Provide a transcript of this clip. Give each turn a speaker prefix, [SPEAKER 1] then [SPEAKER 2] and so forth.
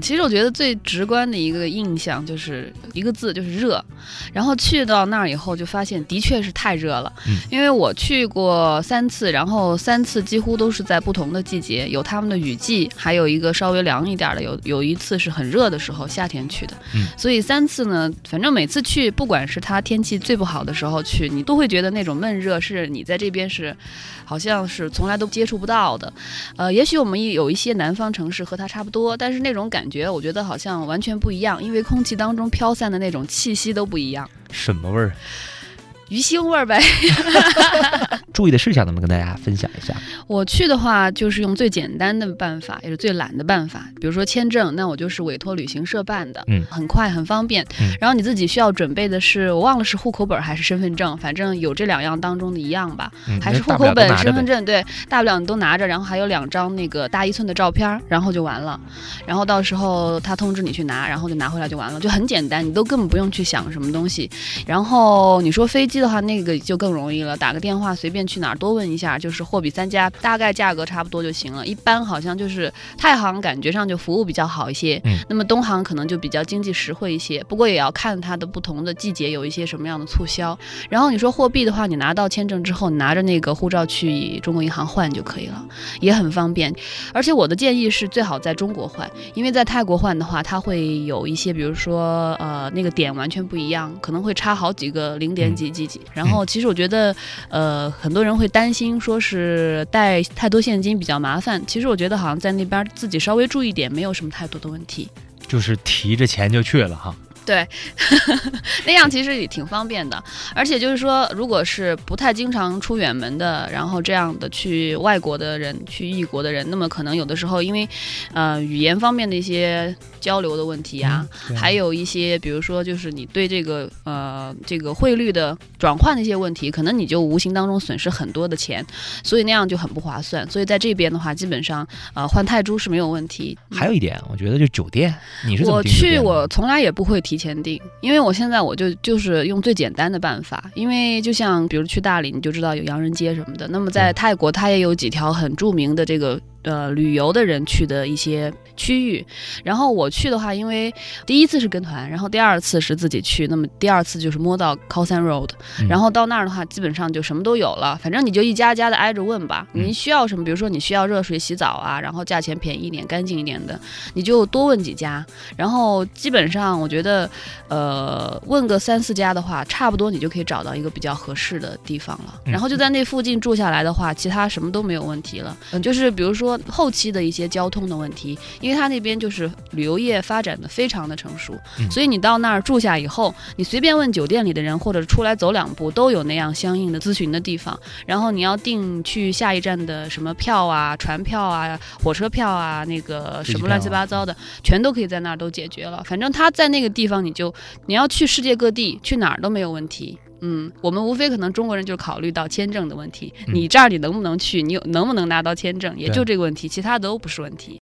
[SPEAKER 1] 其实我觉得最直观的一个印象就是一个字，就是热。然后去到那儿以后，就发现的确是太热了。
[SPEAKER 2] 嗯
[SPEAKER 1] 因为我去过三次，然后三次几乎都是在不同的季节，有他们的雨季，还有一个稍微凉一点的，有有一次是很热的时候，夏天去的。
[SPEAKER 2] 嗯
[SPEAKER 1] 所以三次呢，反正每次去，不管是它天气最不好的时候去，你都会觉得那种闷热是你在这边是，好像是从来都接触不到的。呃，也许我们有一些南方城市和它差不多，但是那种感觉，我觉得好像完全不一样，因为空气当中飘散的那种气息都不一样，
[SPEAKER 2] 什么味儿？
[SPEAKER 1] 鱼腥味儿呗。
[SPEAKER 2] 注意的事项能不能跟大家分享一下？
[SPEAKER 1] 我去的话，就是用最简单的办法，也是最懒的办法，比如说签证，那我就是委托旅行社办的，
[SPEAKER 2] 嗯
[SPEAKER 1] 很快很方便。
[SPEAKER 2] 嗯
[SPEAKER 1] 然后你自己需要准备的是，我忘了是户口本还是身份证，反正有这两样当中的一样吧，
[SPEAKER 2] 嗯
[SPEAKER 1] 还是户口本、身份证，对，大不了你都拿着，然后还有两张那个大一寸的照片，然后就完了。然后到时候他通知你去拿，然后就拿回来就完了，就很简单，你都根本不用去想什么东西。然后你说飞机的话，那个就更容易了，打个电话随便去哪儿多问一下，就是货比三家，大概价格差不多就行了。一般好像就是太行感觉上就服务比较好一些，
[SPEAKER 2] 嗯
[SPEAKER 1] 那么东航可能就比较经济实惠一些，不过也要看它的不同的季节有一些什么样的促销。然后你说货币的话，你拿到签证之后，你拿着那个护照去中国银行换就可以了，也很方便。而且我的建议是最好在中国换，因为在泰国换的话，它会有一些，比如说呃那个点完全不一样，可能会差好几个零点几几几。然后其实我觉得呃很多多人会担心说是带太多现金比较麻烦，其实我觉得好像在那边自己稍微注意点，没有什么太多的问题。
[SPEAKER 2] 就是提着钱就去了哈。
[SPEAKER 1] 对，那样其实也挺方便的，而且就是说，如果是不太经常出远门的，然后这样的去外国的人、去异国的人，那么可能有的时候因为，呃，语言方面的一些交流的问题啊，
[SPEAKER 2] 嗯
[SPEAKER 1] 还有一些比如说就是你对这个呃这个汇率的转换的一些问题，可能你就无形当中损失很多的钱，所以那样就很不划算。所以在这边的话，基本上呃换泰铢是没有问题。
[SPEAKER 2] 还有一点，我觉得就酒店，你是
[SPEAKER 1] 我去我从来也不会提前订，因为我现在我就就是用最简单的办法，因为就像比如去大理，你就知道有洋人街什么的。那么在
[SPEAKER 2] 嗯
[SPEAKER 1] 泰国，它也有几条很著名的这个呃旅游的人去的一些区域。然后我去的话，因为第一次是跟团，然后第二次是自己去，那么第二次就是摸到 c o s a n Road，、
[SPEAKER 2] 嗯
[SPEAKER 1] 然后到那儿的话，基本上就什么都有了，反正你就一家家的挨着问吧。
[SPEAKER 2] 嗯
[SPEAKER 1] 你需要什么？比如说你需要热水洗澡啊，然后价钱便宜一点、干净一点的，你就多问几家。然后基本上我觉得，呃，问个三四家的话，差不多你就可以找到一个比较合适的地方了。
[SPEAKER 2] 嗯
[SPEAKER 1] 然后就在那附近住下来的话，其他什么都没有问题了。嗯，就是比如说后期的一些交通的问题，因为它那边就是旅游业发展的非常的成熟，
[SPEAKER 2] 嗯
[SPEAKER 1] 所以你到那儿住下以后，你随便问酒店里的人，或者出来走两步，都有那样相应的咨询的地方。然后你要订去下一站的什么票啊、船票啊、火车票啊，那个什么乱七八糟的，全都可以在那儿都解决了。反正他在那个地方，你就你要去世界各地，去哪儿都没有问题。嗯，我们无非可能中国人就考虑到签证的问题，
[SPEAKER 2] 嗯。
[SPEAKER 1] 你这儿你能不能去，你有能不能拿到签证，也就这个问题，其他都不是问题。